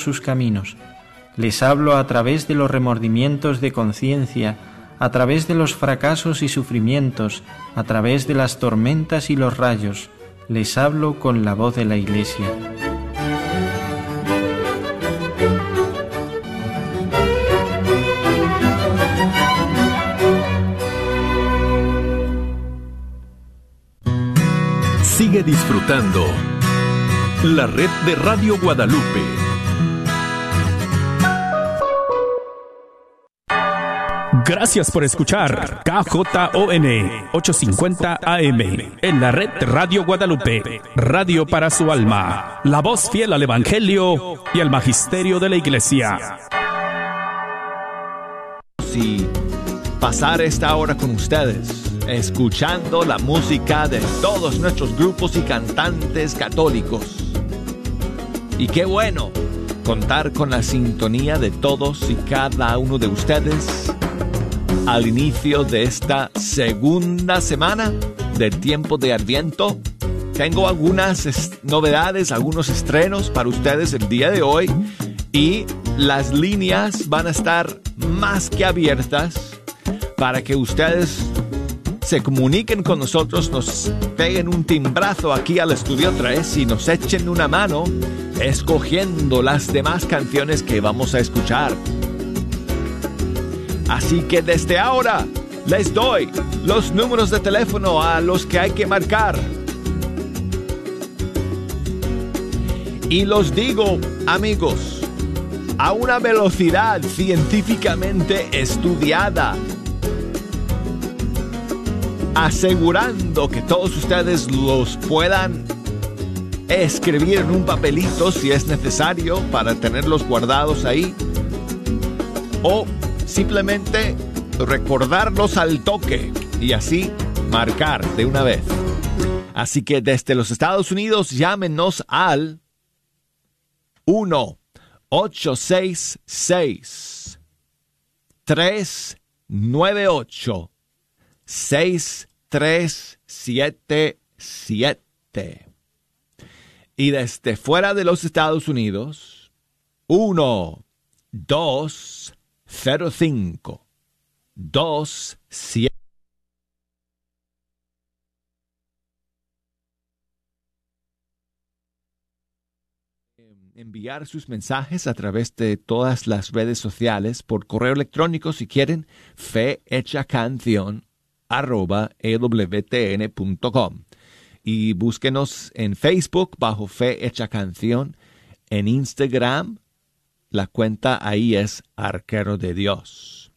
sus caminos. Les hablo a través de los remordimientos de conciencia, a través de los fracasos y sufrimientos, a través de las tormentas y los rayos. Les hablo con la voz de la Iglesia. Sigue disfrutando la red de Radio Guadalupe. Gracias por escuchar KJON 850 AM en la red Radio Guadalupe, radio para su alma, la voz fiel al Evangelio y al Magisterio de la Iglesia. Y pasar esta hora con ustedes escuchando la música de todos nuestros grupos y cantantes católicos. Y qué bueno contar con la sintonía de todos y cada uno de ustedes al inicio de esta segunda semana del tiempo de Adviento. Tengo algunas novedades, algunos estrenos para ustedes el día de hoy y las líneas van a estar más que abiertas para que ustedes se comuniquen con nosotros, nos peguen un timbrazo aquí al estudio 3 y nos echen una mano escogiendo las demás canciones que vamos a escuchar. Así que desde ahora les doy los números de teléfono a los que hay que marcar. Y los digo, amigos, a una velocidad científicamente estudiada asegurando que todos ustedes los puedan escribir en un papelito si es necesario para tenerlos guardados ahí o simplemente recordarlos al toque y así marcar de una vez. Así que desde los Estados Unidos llámenos al 1 866 398 6377. Y desde fuera de los Estados Unidos, 1 2 0 5 2 7 enviar sus mensajes a través de todas las redes sociales por correo electrónico si quieren fe hecha canción arroba ewtn.com. Y búsquenos en Facebook bajo Fe Hecha Canción, en Instagram, la cuenta ahí es Arquero de Dios.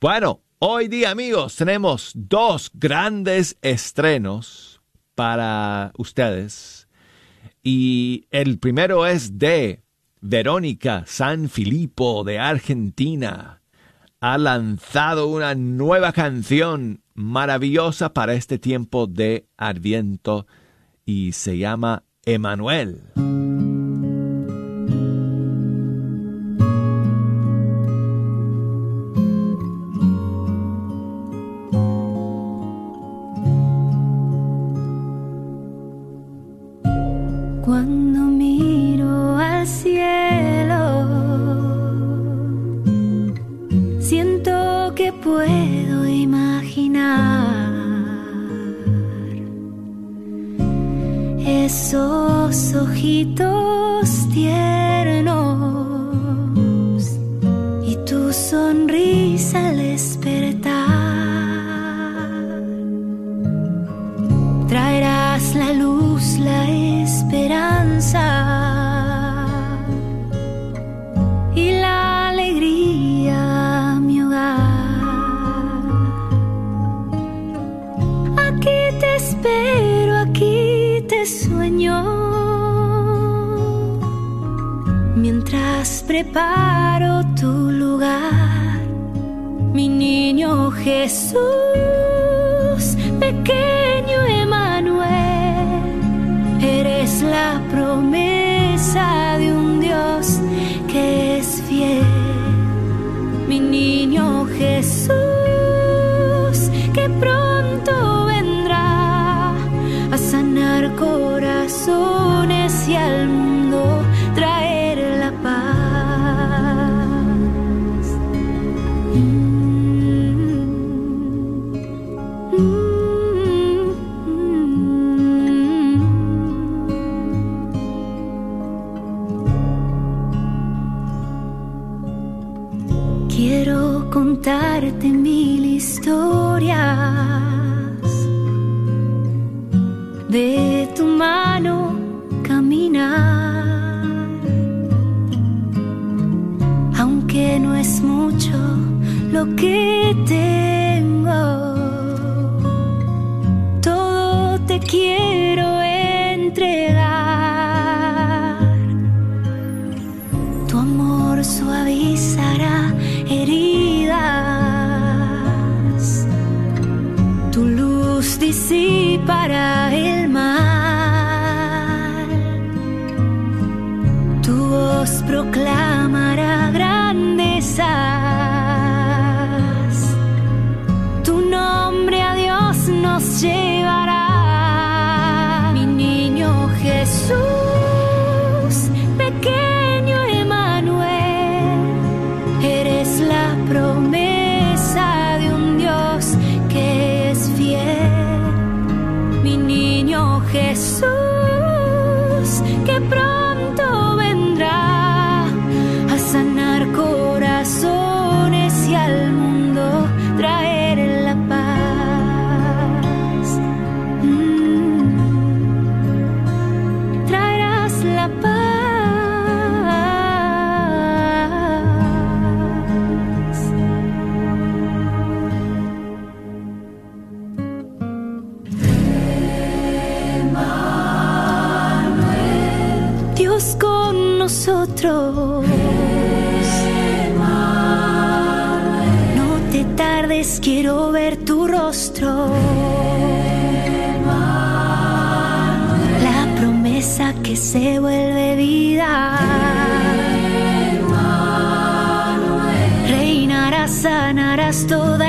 Bueno, hoy día amigos tenemos dos grandes estrenos para ustedes. Y el primero es de Verónica San Filipo de Argentina. Ha lanzado una nueva canción maravillosa para este tiempo de Adviento y se llama Emanuel. Esos ojitos preparo tu lugar, mi niño Jesús, que tengo, todo te quiero. digas toda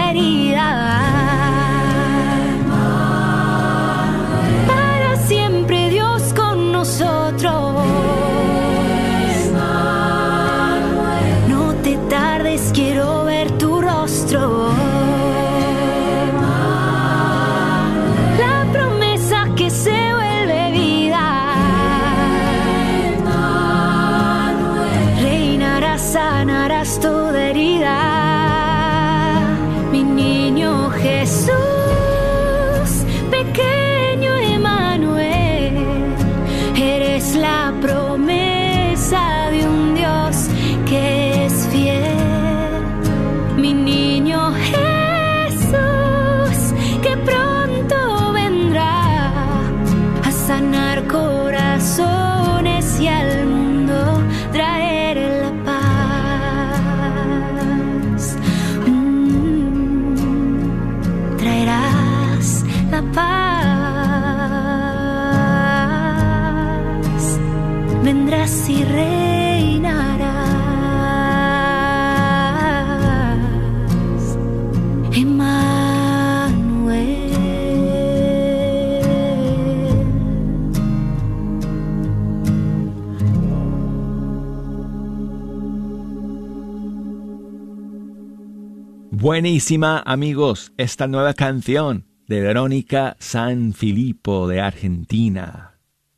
Buenísima, amigos, esta nueva canción de Verónica Sanfilippo de Argentina,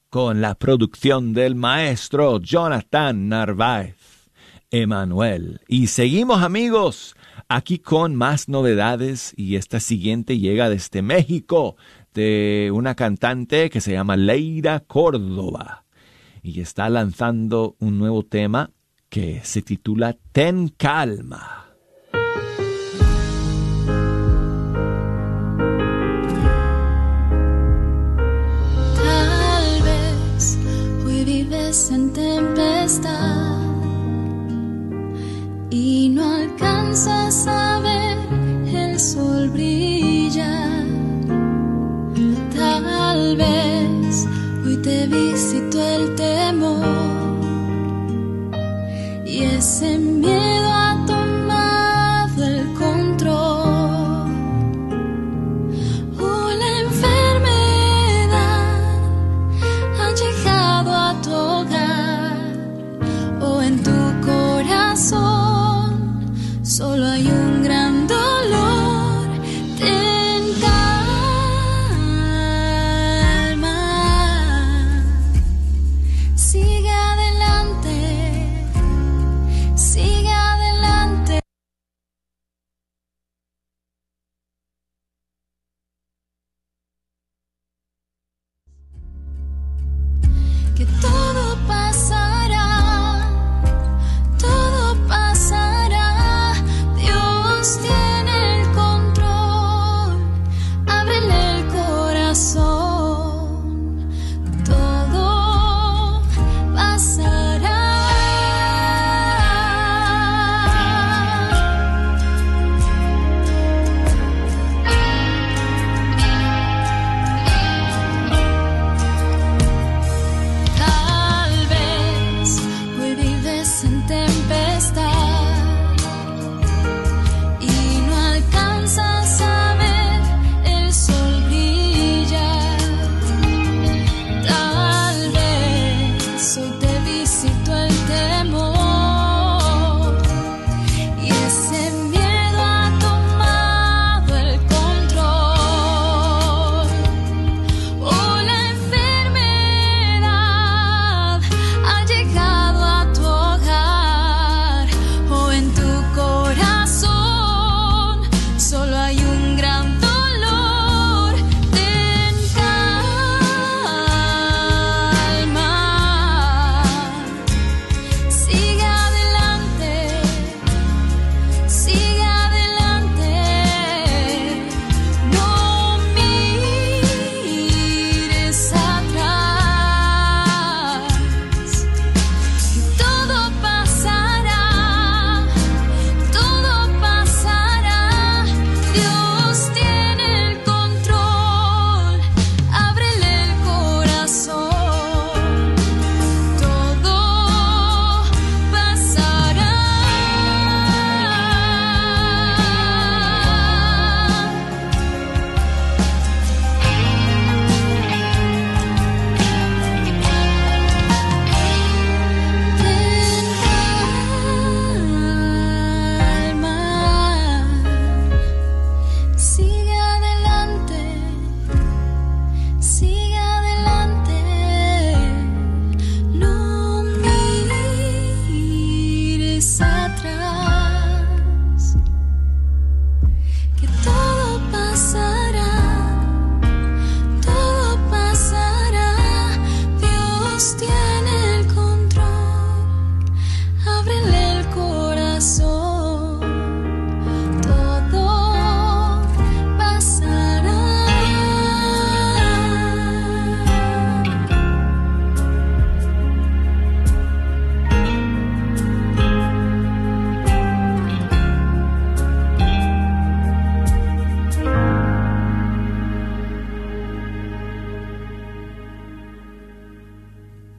con la producción del maestro Jonathan Narváez, Emanuel. Y seguimos, amigos, aquí con más novedades y esta siguiente llega desde México, de una cantante que se llama Leira Córdoba y está lanzando un nuevo tema que se titula Ten Calma. en tempestad.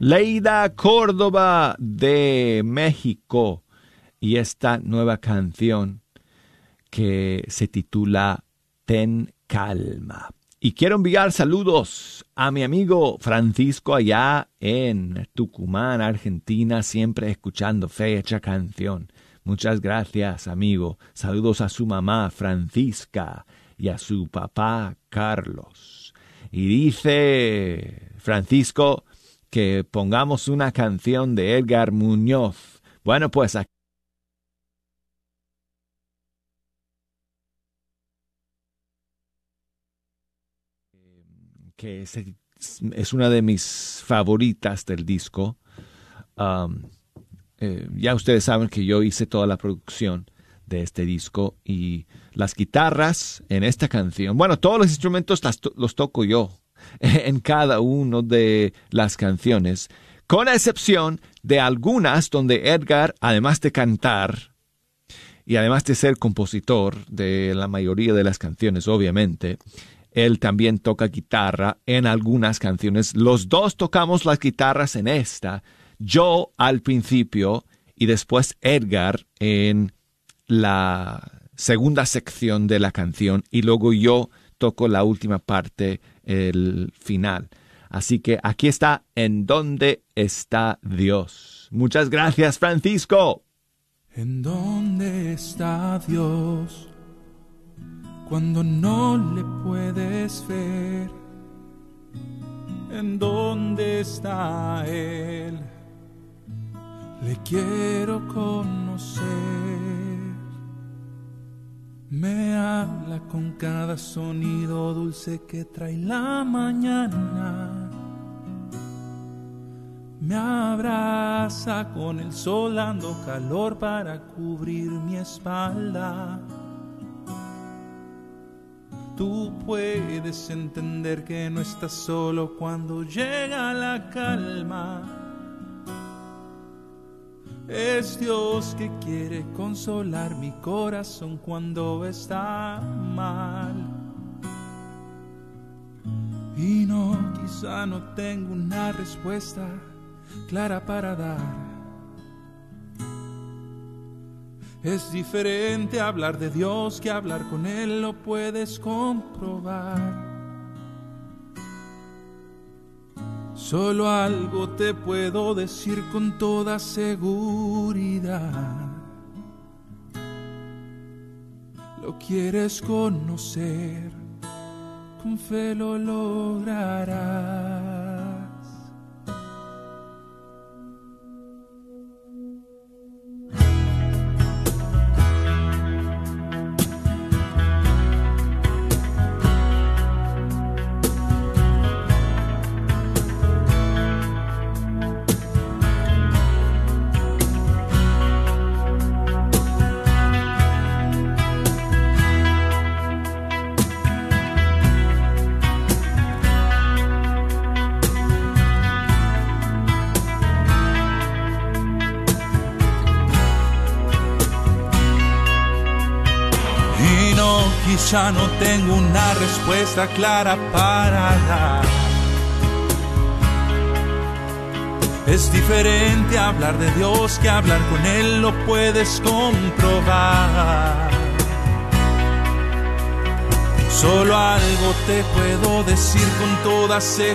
Leida Córdoba de México y esta nueva canción que se titula Ten calma. Y quiero enviar saludos a mi amigo Francisco allá en Tucumán, Argentina, siempre escuchando fecha canción. Muchas gracias, amigo. Saludos a su mamá Francisca y a su papá Carlos. Y dice Francisco que pongamos una canción de Edgar Muñoz. Bueno, pues aquí que es, una de mis favoritas del disco. Um, eh, ya ustedes saben que yo hice toda la producción de este disco y las guitarras en esta canción, bueno, todos los instrumentos los toco yo en cada una de las canciones, con excepción de algunas donde Edgar, además de cantar y además de ser compositor de la mayoría de las canciones, obviamente, él también toca guitarra en algunas canciones. Los dos tocamos las guitarras en esta. Yo al principio y después Edgar en la segunda sección de la canción y luego yo toco la última parte, el final. Así que aquí está En dónde está Dios. Muchas gracias, Francisco. ¿En dónde está Dios? cuando no le puedes ver. ¿En dónde está Él? Le quiero conocer. Me habla con cada sonido dulce que trae la mañana. Me abraza con el sol dando calor para cubrir mi espalda Tú puedes entender que no estás solo cuando llega la calma. Es Dios que quiere consolar mi corazón cuando está mal. Y no, quizá no tengo una respuesta clara para dar Es diferente hablar de Dios que hablar con Él, lo puedes comprobar. Solo algo te puedo decir con toda seguridad. Lo quieres conocer, con fe lo lograrás. Ya no tengo una respuesta clara para dar. Es diferente hablar de Dios que hablar con Él, lo puedes comprobar. Solo algo te puedo decir con toda seguridad.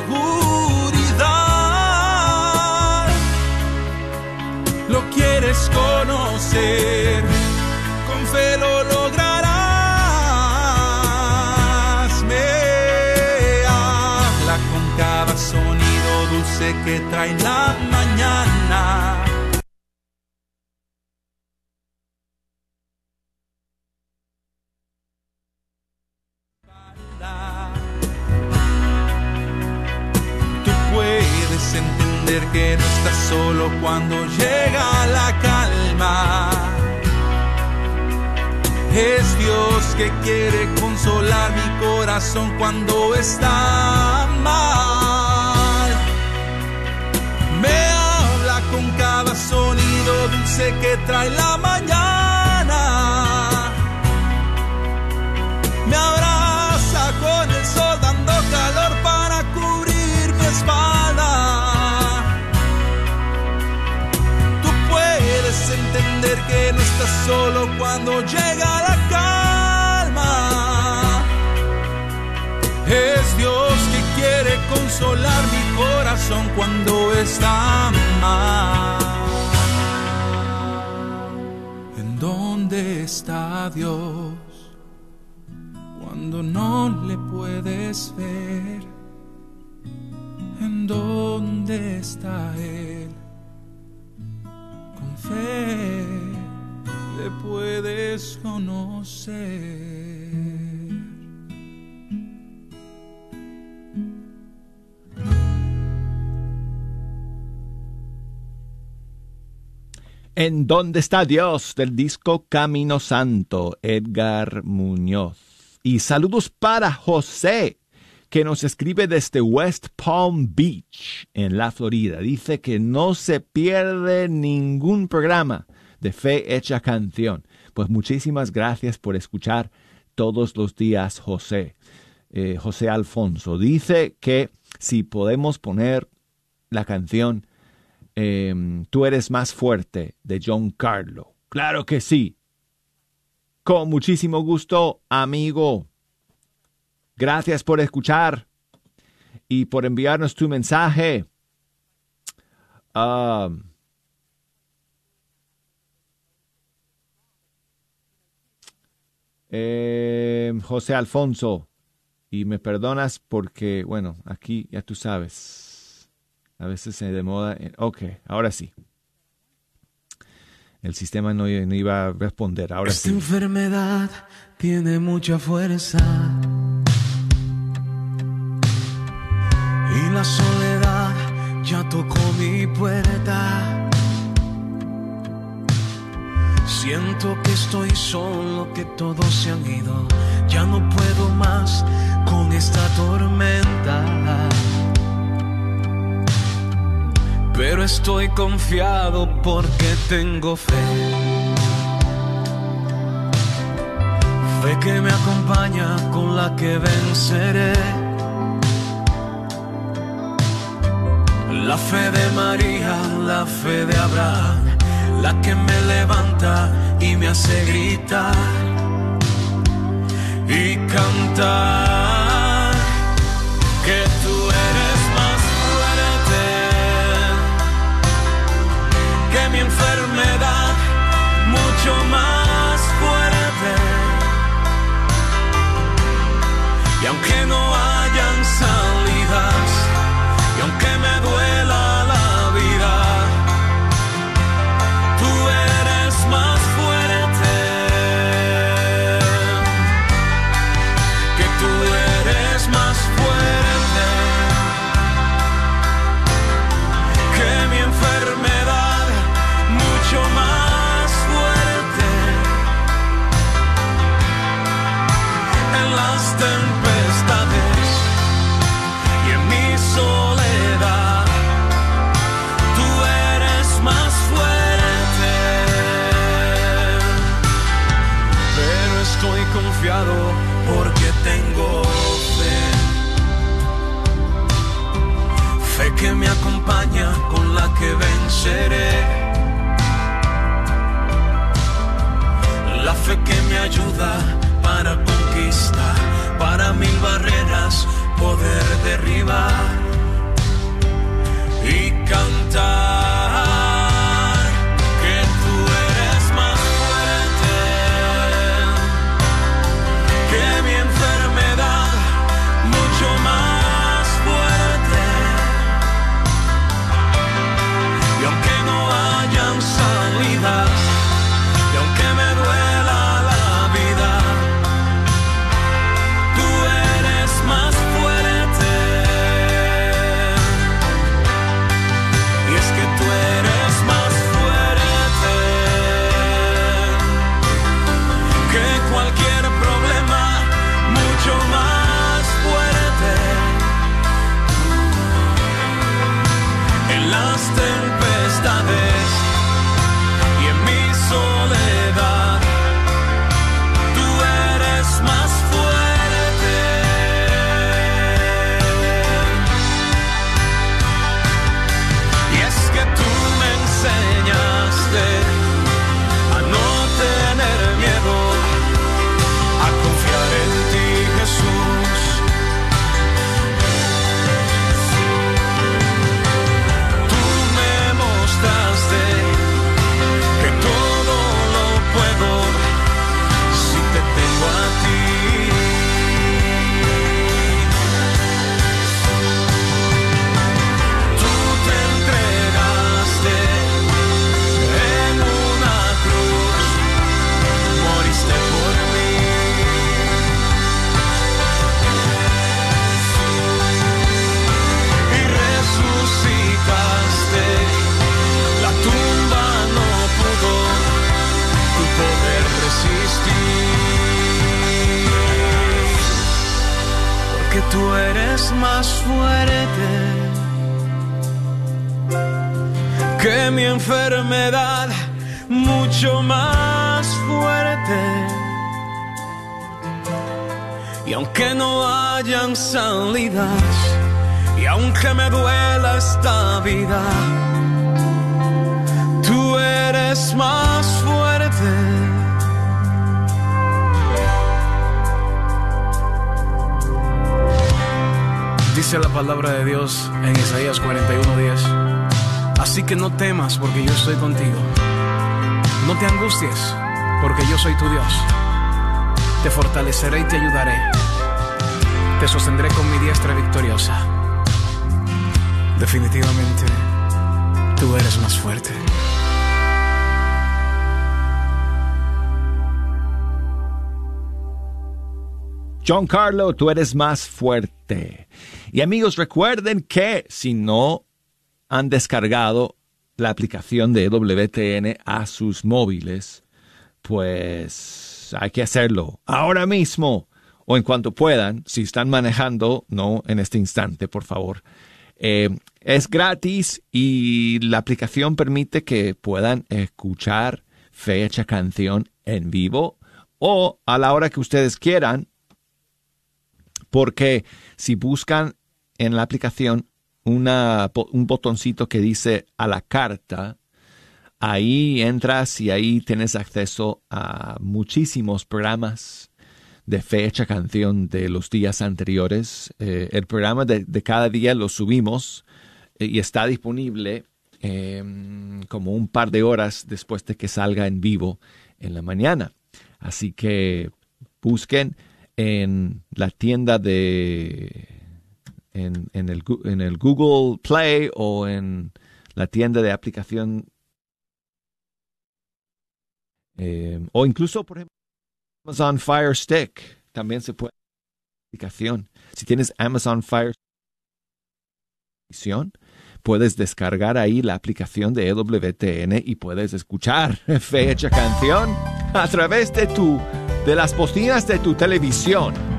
Lo quieres conocer, con fe lo lograrás. sonido dulce que trae la mañana. Tú puedes entender que no estás solo cuando llega la calma. Es Dios que quiere consolar mi corazón cuando está me habla con cada sonido dulce que trae la mañana. Me abraza con el sol dando calor para cubrir mi espalda. Tú puedes entender que no estás solo cuando llegas. Consolar mi corazón cuando está mal. ¿En dónde está Dios cuando no le puedes ver? ¿En dónde está Él? Con fe le puedes conocer. ¿En dónde está Dios? del disco Camino Santo, Edgar Muñoz. Y saludos para José, que nos escribe desde West Palm Beach, en la Florida. Dice que no se pierde ningún programa de Fe Hecha Canción. Pues muchísimas gracias por escuchar todos los días, José. Eh, José Alfonso dice que si podemos poner la canción Em, Tú eres más fuerte de John Carlo. Claro que sí. Con muchísimo gusto, amigo. Gracias por escuchar y por enviarnos tu mensaje. Em, José Alfonso, y me perdonas porque, bueno, aquí ya tú sabes. A veces se demoda. Ok, ahora sí. El sistema no, iba a responder. Ahora Esta enfermedad tiene mucha fuerza. Y la soledad ya tocó mi puerta. Siento que estoy solo, que todos se han ido. Ya no puedo más con esta tormenta estoy confiado porque tengo fe. Fe que me acompaña con la que venceré. La fe de María, la fe de Abraham, la que me levanta y me hace gritar y cantar mucho más fuerte. Y aunque no hayan salidas, que venceré. La fe que me ayuda para conquistar, para mil barreras poder derribar y cantar. Más fuerte que mi enfermedad, mucho más fuerte. Y aunque no hayan salidas, y aunque me duela esta vida, tú eres más fuerte. Dice la palabra de Dios en Isaías 41:10. Así que no temas porque yo estoy contigo. No te angusties porque yo soy tu Dios. Te fortaleceré y te ayudaré. Te sostendré con mi diestra victoriosa. Definitivamente, tú eres más fuerte. John Carlo, tú eres más fuerte. Y amigos, recuerden que si no han descargado la aplicación de WTN a sus móviles, pues hay que hacerlo ahora mismo o en cuanto puedan, si están manejando, no en este instante, por favor. Eh, es gratis y la aplicación permite que puedan escuchar fecha canción en vivo o a la hora que ustedes quieran, porque si buscan en la aplicación un botoncito que dice a la carta, ahí entras y ahí tienes acceso a muchísimos programas de fecha canción de los días anteriores. Eh, el programa de, de, cada día lo subimos eh, y está disponible eh, como un par de horas después de que salga en vivo en la mañana. Así que busquen en la tienda de en, en, el, en el Google Play o en la tienda de aplicación eh, o incluso por ejemplo Amazon Fire Stick también se puede aplicación si tienes Amazon Fire puedes descargar ahí la aplicación de EWTN y puedes escuchar fecha canción a través de tu de las bocinas de tu televisión.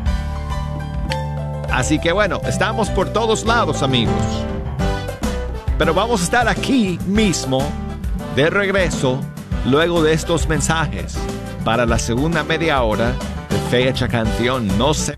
Así que bueno, estamos por todos lados, amigos. Pero vamos a estar aquí mismo, de regreso, luego de estos mensajes, para la segunda media hora de fecha canción. No se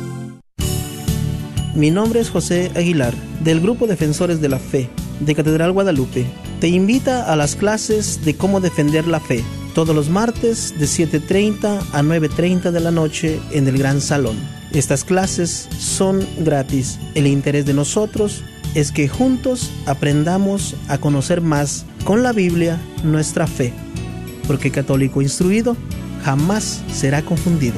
Mi nombre es José Aguilar, del Grupo Defensores de la Fe, de Catedral Guadalupe. Te invita a las clases de cómo defender la fe, todos los martes de 7.30 a 9.30 de la noche en el Gran Salón. Estas clases son gratis. El interés de nosotros es que juntos aprendamos a conocer más con la Biblia nuestra fe, porque católico instruido jamás será confundido.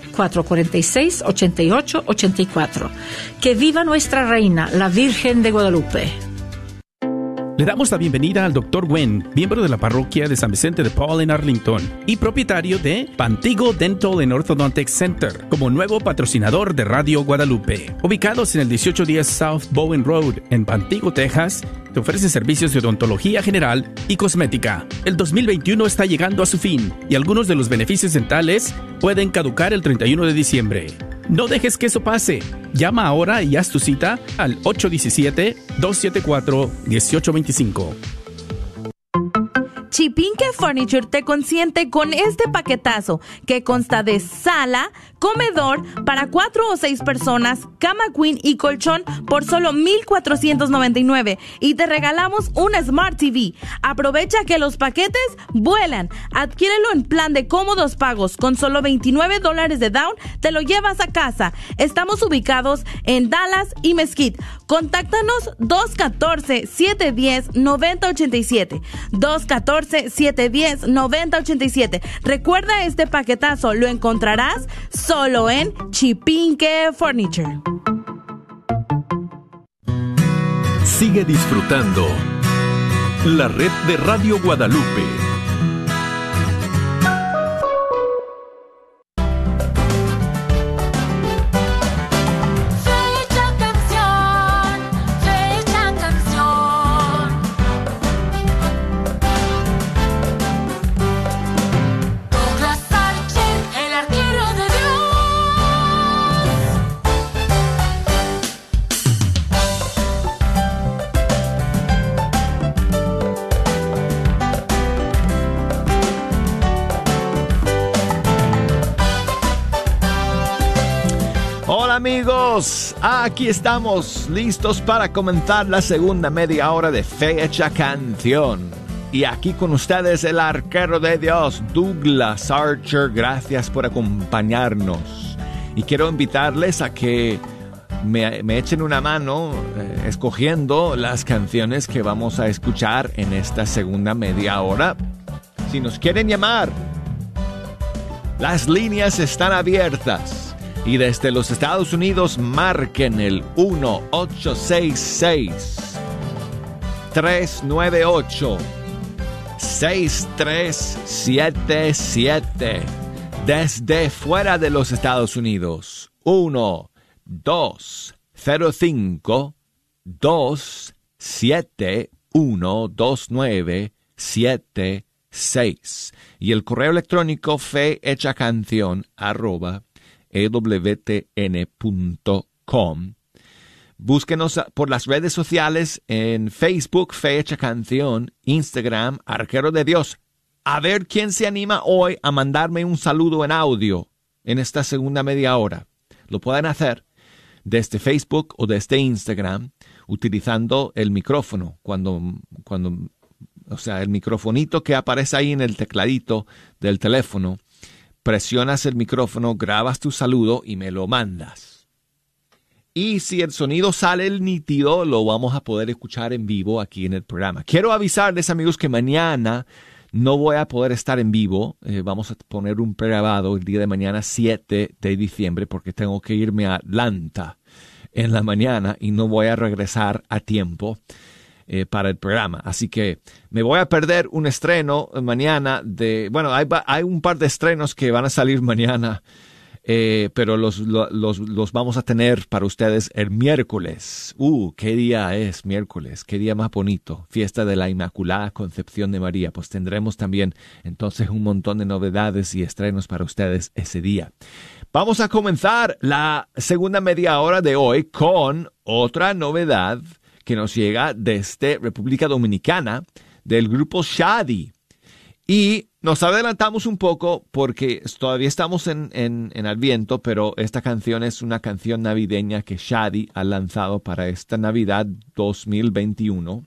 446-8884. Que viva nuestra reina, la Virgen de Guadalupe. Le damos la bienvenida al Dr. Wen, miembro de la parroquia de San Vicente de Paul en Arlington y propietario de Pantigo Dental and Orthodontic Center como nuevo patrocinador de Radio Guadalupe. Ubicados en el 1810 South Bowen Road en Pantigo, Texas, te ofrece servicios de odontología general y cosmética. El 2021 está llegando a su fin y algunos de los beneficios dentales pueden caducar el 31 de diciembre. No dejes que eso pase. Llama ahora y haz tu cita al 817-274-1825. Chipinque Furniture te consiente con este paquetazo que consta de sala, comedor para cuatro o seis personas, cama queen y colchón por solo 1,499 y te regalamos una Smart TV. Aprovecha que los paquetes vuelan. Adquiérelo en plan de cómodos pagos con solo 29 dólares de down, te lo llevas a casa. Estamos ubicados en Dallas y Mesquite. Contáctanos 214-710-9087. 214-710-9087. Recuerda este paquetazo, lo encontrarás solo en Chipinque Furniture. Sigue disfrutando la red de Radio Guadalupe. Amigos, aquí estamos listos para comenzar la segunda media hora de Fecha Canción. Y aquí con ustedes el arquero de Dios, Douglas Archer, gracias por acompañarnos. Y quiero invitarles a que me, echen una mano eh, escogiendo las canciones que vamos a escuchar en esta segunda media hora. Si nos quieren llamar, las líneas están abiertas. Y desde los Estados Unidos marquen el 1866 398 6377. Desde fuera de los Estados Unidos 1 205 271 2976 y el correo electrónico fe hecha canción arroba ewtn.com. Búsquenos por las redes sociales en Facebook, Fecha Canción, Instagram, Arquero de Dios. A ver quién se anima hoy a mandarme un saludo en audio en esta segunda media hora. Lo pueden hacer desde Facebook o desde Instagram utilizando el micrófono. Cuando, cuando, o sea, el microfonito que aparece ahí en el tecladito del teléfono presionas el micrófono, grabas tu saludo y me lo mandas. Y si el sonido sale el nítido, lo vamos a poder escuchar en vivo aquí en el programa. Quiero avisarles, amigos, que mañana no voy a poder estar en vivo. Eh, vamos a poner un pregrabado el día de mañana, 7 de diciembre, porque tengo que irme a Atlanta en la mañana y no voy a regresar a tiempo eh, para el programa. Así que me voy a perder un estreno mañana de, bueno, hay, hay un par de estrenos que van a salir mañana, eh, pero los, lo- los, los vamos a tener para ustedes el miércoles. Uh, qué día es miércoles, qué día más bonito, fiesta de la Inmaculada Concepción de María. Pues tendremos también entonces un montón de novedades y estrenos para ustedes ese día. Vamos a comenzar la segunda media hora de hoy con otra novedad que nos llega desde República Dominicana del grupo Shadi. Y nos adelantamos un poco porque todavía estamos en, en, en pero esta canción es una canción navideña que Shadi ha lanzado para esta Navidad 2021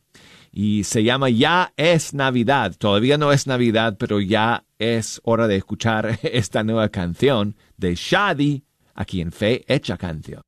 y se llama Ya es Navidad. Todavía no es Navidad, pero ya es hora de escuchar esta nueva canción de Shadi aquí en Fe Hecha Canción.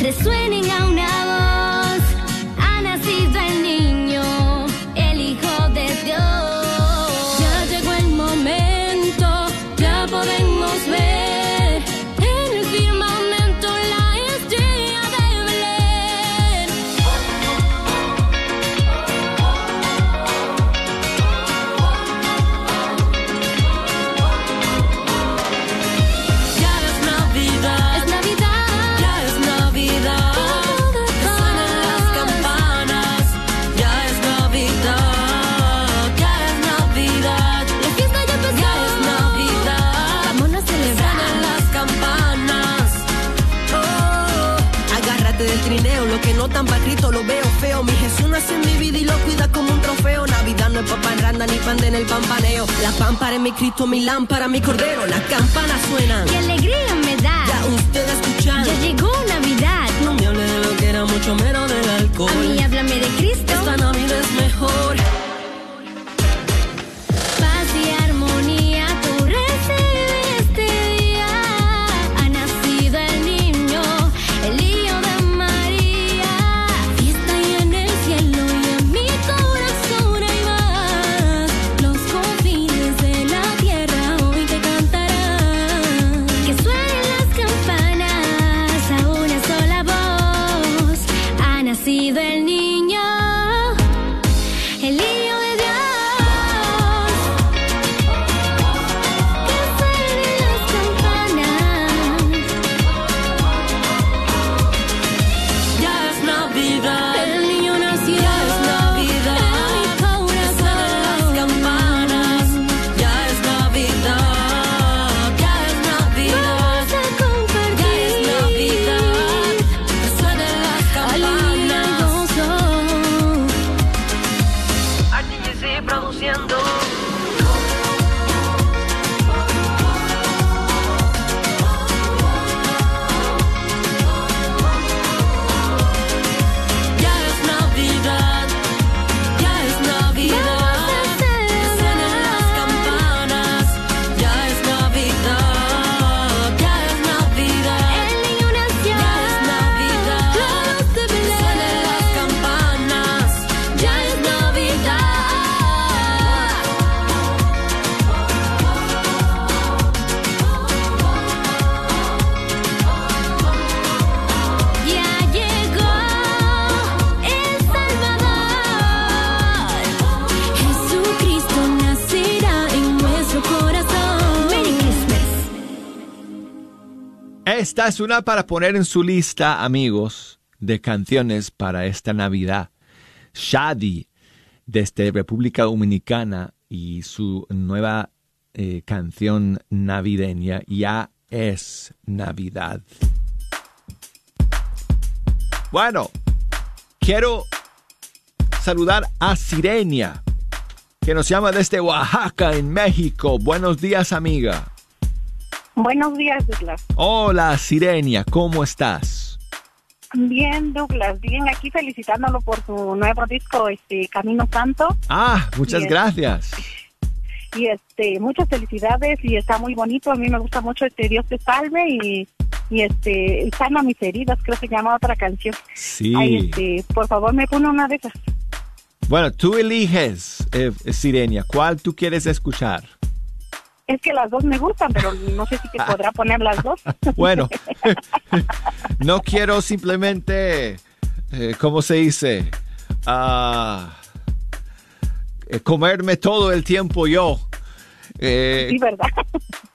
Resuenen a una pampaneo. La pámpara es mi Cristo, mi lámpara, mi cordero. Las campanas suenan. ¡Qué alegría me da! Ya ustedes escuchan. Ya llegó Navidad. No me hable de lo que era mucho menos del alcohol. A mí háblame de Cristo. Esta Navidad es mejor. Una para poner en su lista, amigos, de canciones para esta Navidad. Shadi, desde República Dominicana, y su nueva eh, canción navideña, Ya es Navidad. Bueno, quiero saludar a Sirenia, que nos llama desde Oaxaca, en México. Buenos días, amiga. Buenos días, Douglas. Hola, Sirenia, ¿cómo estás? Bien, Douglas, bien aquí felicitándolo por su nuevo disco, este Camino Santo. Ah, muchas gracias. Y este, muchas felicidades y está muy bonito. A mí me gusta mucho este Dios te salve y, y este sana mis heridas, creo que se llama otra canción. Sí. Ay, este, por favor, me pone una de esas. Bueno, tú eliges, eh, Sirenia, ¿cuál tú quieres escuchar? Es que las dos me gustan, pero no sé si te podrá poner las dos. Bueno, no quiero simplemente, eh, ¿cómo se dice? Eh, comerme todo el tiempo yo. eh, sí, ¿verdad?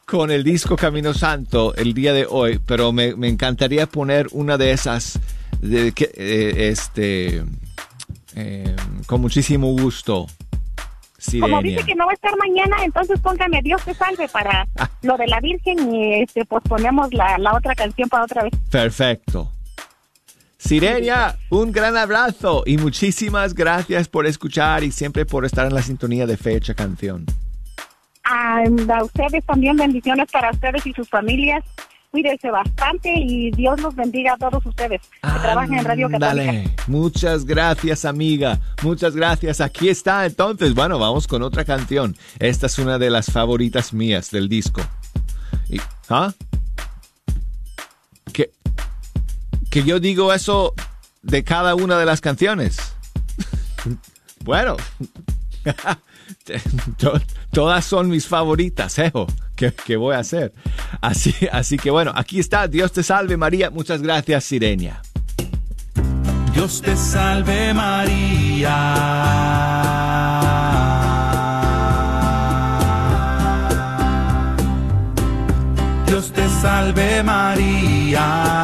con el disco Camino Santo el día de hoy, pero me, me encantaría poner una de esas de que, eh, este eh, con muchísimo gusto. Como dice que no va a estar mañana, entonces póngame Dios te salve para lo de la Virgen y este posponemos la, la otra canción para otra vez. Perfecto. Sirenia, un gran abrazo y muchísimas gracias por escuchar y siempre por estar en la sintonía de Fecha Canción. A ustedes también bendiciones para ustedes y sus familias. Cuídense bastante y Dios los bendiga a todos ustedes que trabajan en Radio Católica. Dale, muchas gracias amiga, muchas gracias. Aquí está entonces, bueno, vamos con otra canción. Esta es una de las favoritas mías del disco. Y- ¿Ah? Que, que yo digo eso de cada una de las canciones. bueno, todas son mis favoritas, ¿eh? ¿Qué, qué voy a hacer? Así, así que bueno, aquí está. Dios te salve María. Muchas gracias, Sirenia. Dios te salve María. Dios te salve María.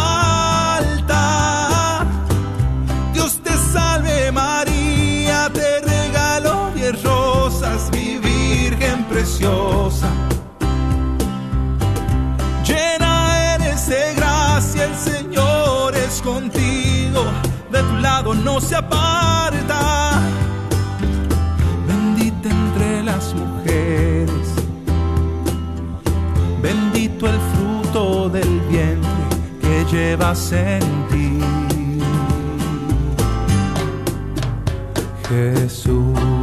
De tu lado no se aparta. Bendita entre las mujeres, bendito el fruto del vientre que llevas en ti. Jesús.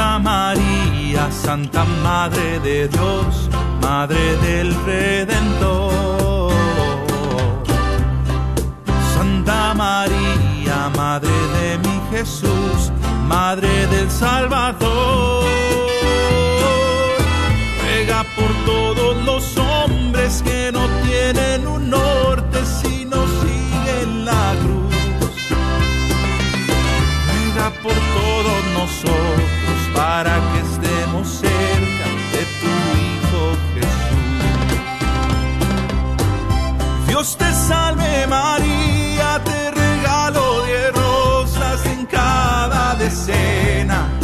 Santa María, Santa Madre de Dios, Madre del Redentor. Santa María, Madre de mi Jesús, Madre del Salvador. Ruega por todos los hombres que no tienen un norte sino siguen la cruz. Ruega por todos nosotros para que estemos cerca de tu Hijo Jesús. Dios te salve María, te regalo de rosas en cada decena.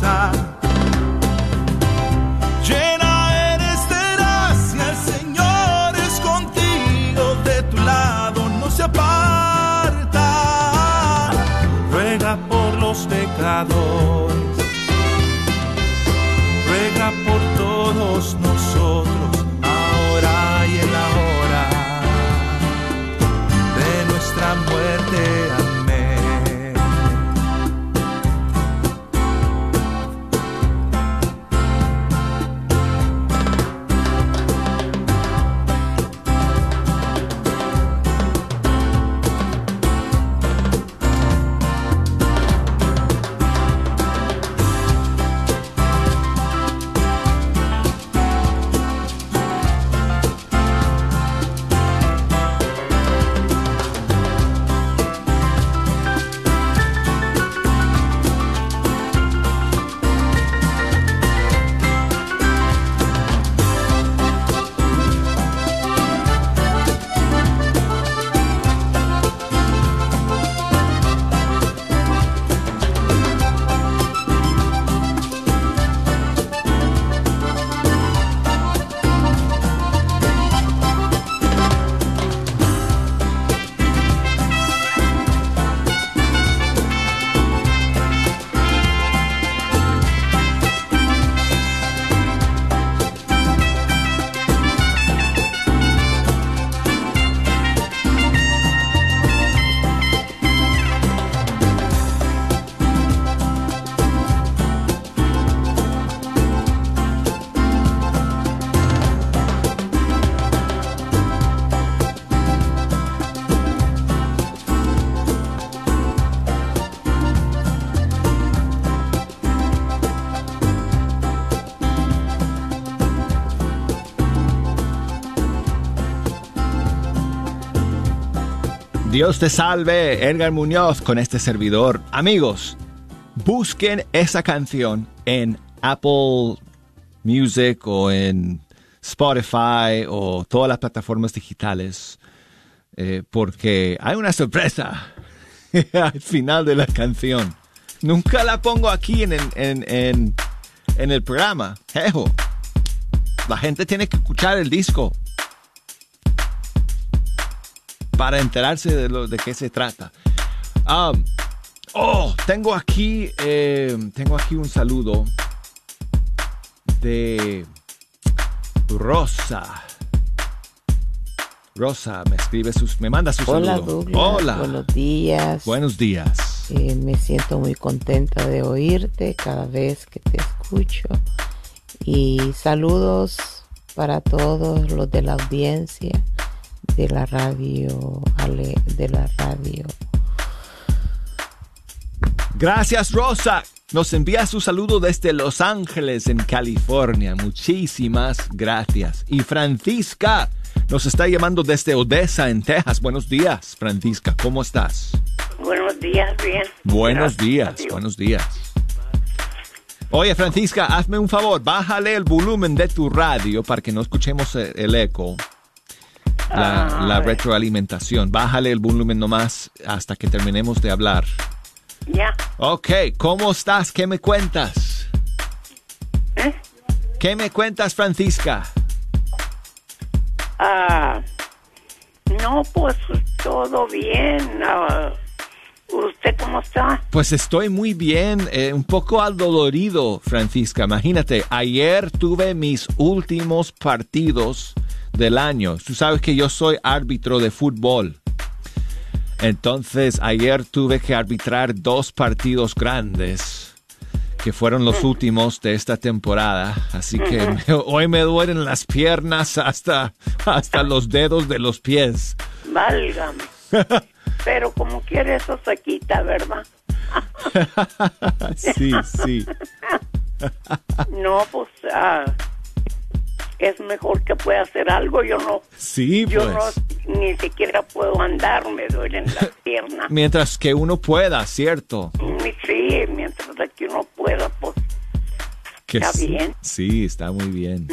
casa Dios te salve, Edgar Muñoz, con este servidor. Amigos, busquen esa canción en Apple Music o en Spotify o todas las plataformas digitales, eh, porque hay una sorpresa al final de la canción. Nunca la pongo aquí en, en, el programa. Jejo. La gente tiene que escuchar el disco para enterarse de lo de qué se trata. Um, oh, tengo aquí, eh, tengo aquí un saludo de Rosa. Rosa me escribe sus, me manda su Hola. Douglas, Hola. buenos días. Buenos días. Eh, me siento muy contenta de oírte cada vez que te escucho. Y saludos para todos los de la audiencia de la radio, Ale- de la radio. Gracias, Rosa. Nos envía su saludo desde Los Ángeles, en California. Muchísimas gracias. Y Francisca nos está llamando desde Odessa, en Texas. Buenos días, Francisca. ¿Cómo estás? Buenos días, bien. Buenos Gracias, días, Dios. buenos días. Oye, Francisca, hazme un favor. Bájale el volumen de tu radio para que no escuchemos el, el eco. La, Ah, la retroalimentación. Bájale el volumen nomás hasta que terminemos de hablar. Ya. Ok, ¿cómo estás? ¿Qué me cuentas? ¿Eh? ¿Qué me cuentas, Francisca? Ah, no, pues todo bien. Ah, ¿Usted cómo está? Pues estoy muy bien, eh, un poco adolorido, Francisca. Imagínate, ayer tuve mis últimos partidos del año. Tú sabes que yo soy árbitro de fútbol. Entonces, ayer tuve que arbitrar dos partidos grandes, que fueron los últimos de esta temporada. Así que me- hoy me duelen las piernas hasta, hasta los dedos de los pies. Válgame. Pero como quiere eso se quita, ¿verdad? sí, sí. No, pues ah, es mejor que pueda hacer algo. Yo no, Sí, yo pues. no ni siquiera puedo andar, me duelen las piernas. Mientras que uno pueda, ¿cierto? Sí, mientras que uno pueda, pues. Que Está sí. bien. Sí, está muy bien.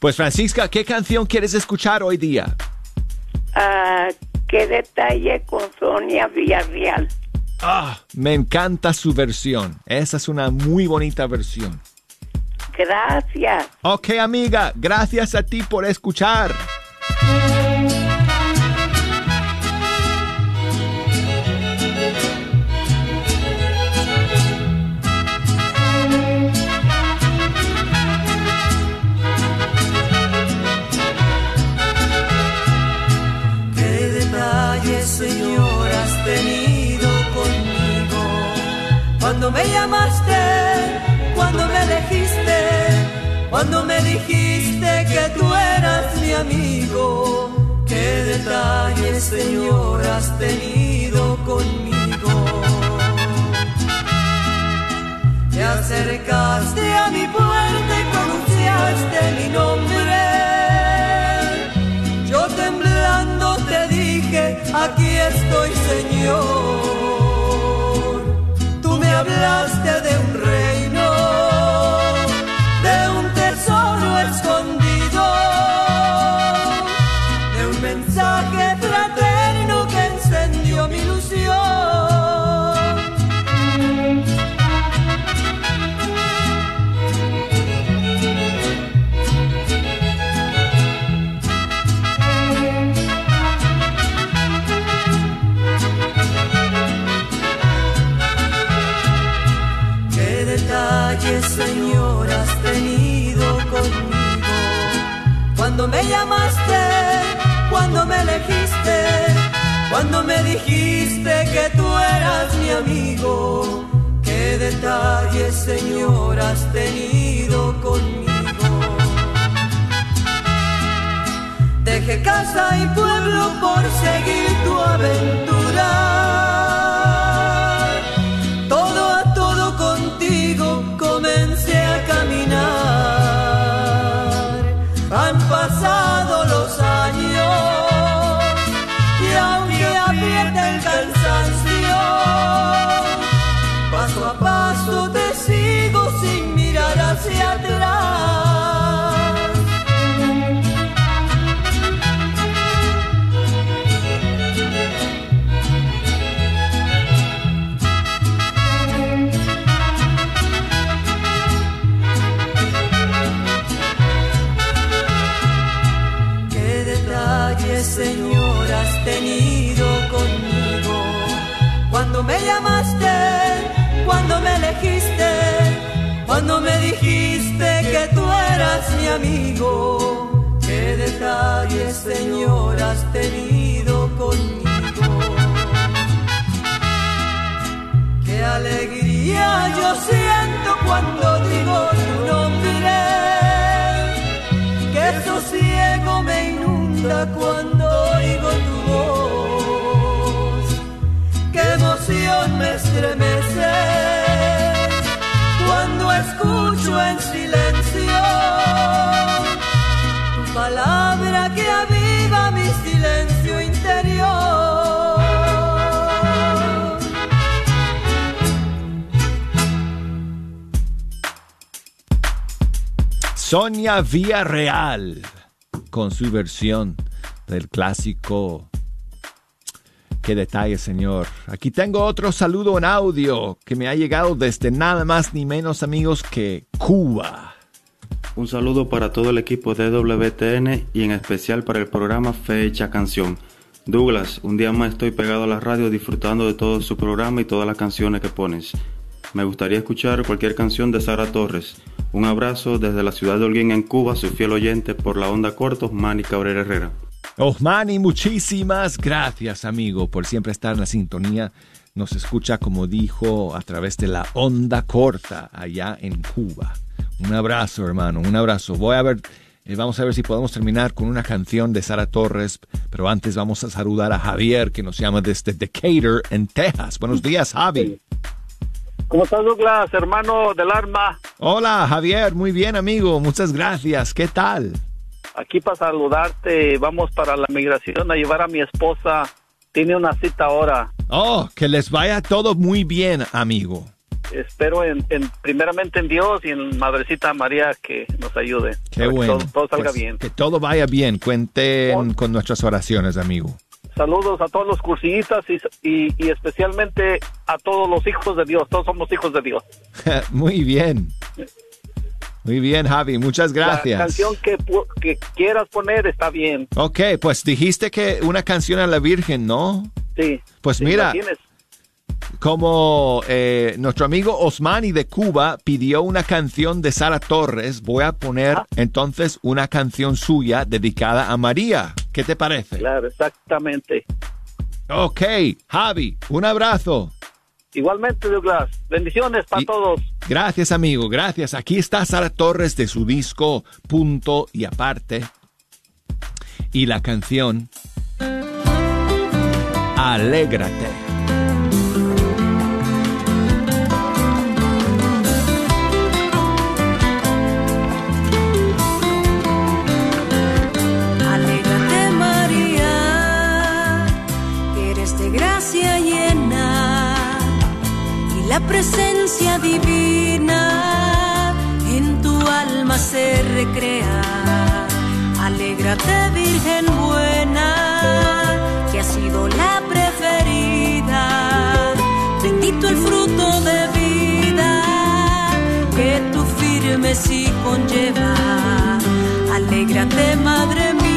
Pues Francisca, ¿qué canción quieres escuchar hoy día? Ah, qué detalle con Sonia Villarreal. Ah, me encanta su versión. Esa es una muy bonita versión. Gracias. Ok, amiga, gracias a ti por escuchar. ¿Qué detalles, Señor, has tenido conmigo? Cuando me llamaste, cuando me dijiste que tú eras mi amigo. ¿Qué detalles, Señor, has tenido conmigo? Te acercaste a mi puerta y pronunciaste mi nombre. Yo temblando te dije, aquí estoy Señor. Tú me hablaste de un reino, Señor, has tenido conmigo. Cuando me llamaste, cuando me elegiste, cuando me dijiste que tú eras mi amigo. Qué detalles, Señor, has tenido conmigo. Dejé casa y pueblo por seguir tu aventura. Me dijiste que tú eras mi amigo. Qué detalles, Señor, has tenido conmigo. Qué alegría yo siento cuando digo tu nombre. Qué sosiego me inunda cuando oigo tu voz. Qué emoción me estremece escucho en silencio tu palabra que aviva mi silencio interior. Sonia Villarreal con su versión del clásico. Qué detalle, señor. Aquí tengo otro saludo en audio que me ha llegado desde nada más ni menos amigos que Cuba. Un saludo para todo el equipo de WTN y en especial para el programa Fecha Canción. Douglas, un día más estoy pegado a la radio disfrutando de todo su programa y todas las canciones que pones. Me gustaría escuchar cualquier canción de Sara Torres. Un abrazo desde la ciudad de Holguín en Cuba, su fiel oyente por la onda corta, Osmani Cabrera Herrera. Osmani, muchísimas gracias, amigo, por siempre estar en la sintonía. Nos escucha, como dijo, a través de la onda corta allá en Cuba. Un abrazo, hermano, un abrazo. Voy a ver, eh, vamos a ver si podemos terminar con una canción de Sara Torres, pero antes vamos a saludar a Javier, que nos llama desde Decatur, en Texas. Buenos días, Javi. ¿Cómo estás, Douglas, hermano del arma? Hola, Javier, muy bien, amigo, muchas gracias. ¿Qué tal? Aquí para saludarte, vamos para la migración a llevar a mi esposa. Tiene una cita ahora. Oh, que les vaya todo muy bien, amigo. Espero en, en- primeramente en Dios y en Madrecita María que nos ayude. Qué Para que bueno. Todo, todo salga Pues, bien. Que todo vaya bien. Cuenten con nuestras oraciones, amigo. Saludos a todos los cursillistas y, y, y especialmente a todos los hijos de Dios. Todos somos hijos de Dios. muy bien. Muy bien, Javi. Muchas La gracias. canción que, que quieras poner está bien. Ok, pues dijiste que una canción a la Virgen, ¿no? Sí. Pues Sí, mira, la como eh, nuestro amigo Osmani de Cuba pidió una canción de Sara Torres, voy a poner Ah. entonces una canción suya dedicada a María. ¿Qué te parece? Claro, exactamente. Ok, Javi, un abrazo. Igualmente, Douglas. Bendiciones para todos. Gracias, amigo, gracias. Aquí está Sara Torres de su disco Punto y Aparte. Y la canción Alégrate. Alégrate María, se recrea. Alégrate Virgen buena, que ha sido la preferida. Bendito el fruto de vida que tu firme sí conlleva. Alégrate, madre mía,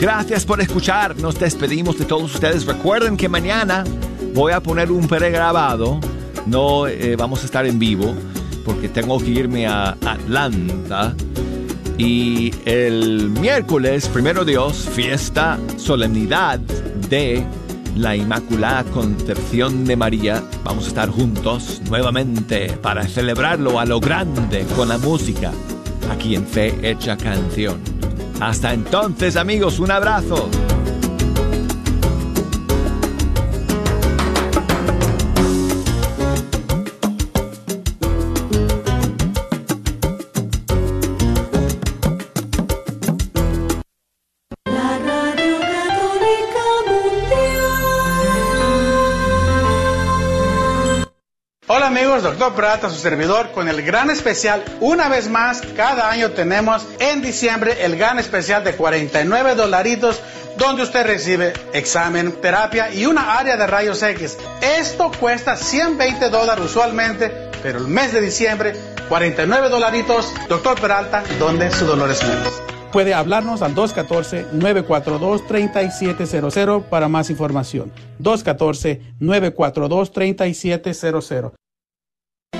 gracias por escuchar. Nos despedimos de todos ustedes. Recuerden que mañana voy a poner un pregrabado. No eh, vamos a estar en vivo porque tengo que irme a Atlanta. Y el miércoles, primero Dios, fiesta, solemnidad de la Inmaculada Concepción de María. Vamos a estar juntos nuevamente para celebrarlo a lo grande con la música aquí en Fe Hecha Canción. Hasta entonces amigos, un abrazo. Doctor Prata, su servidor, con el gran especial. Una vez más, cada año tenemos en diciembre el gran especial de 49 dolaritos, donde usted recibe examen, terapia y una área de rayos X. Esto cuesta 120 dólares usualmente, pero el mes de diciembre, 49 dolaritos. Doctor Peralta, donde su dolor es menos. Puede hablarnos al 214-942-3700 para más información. 214-942-3700.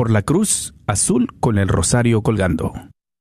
por la cruz azul con el rosario colgando.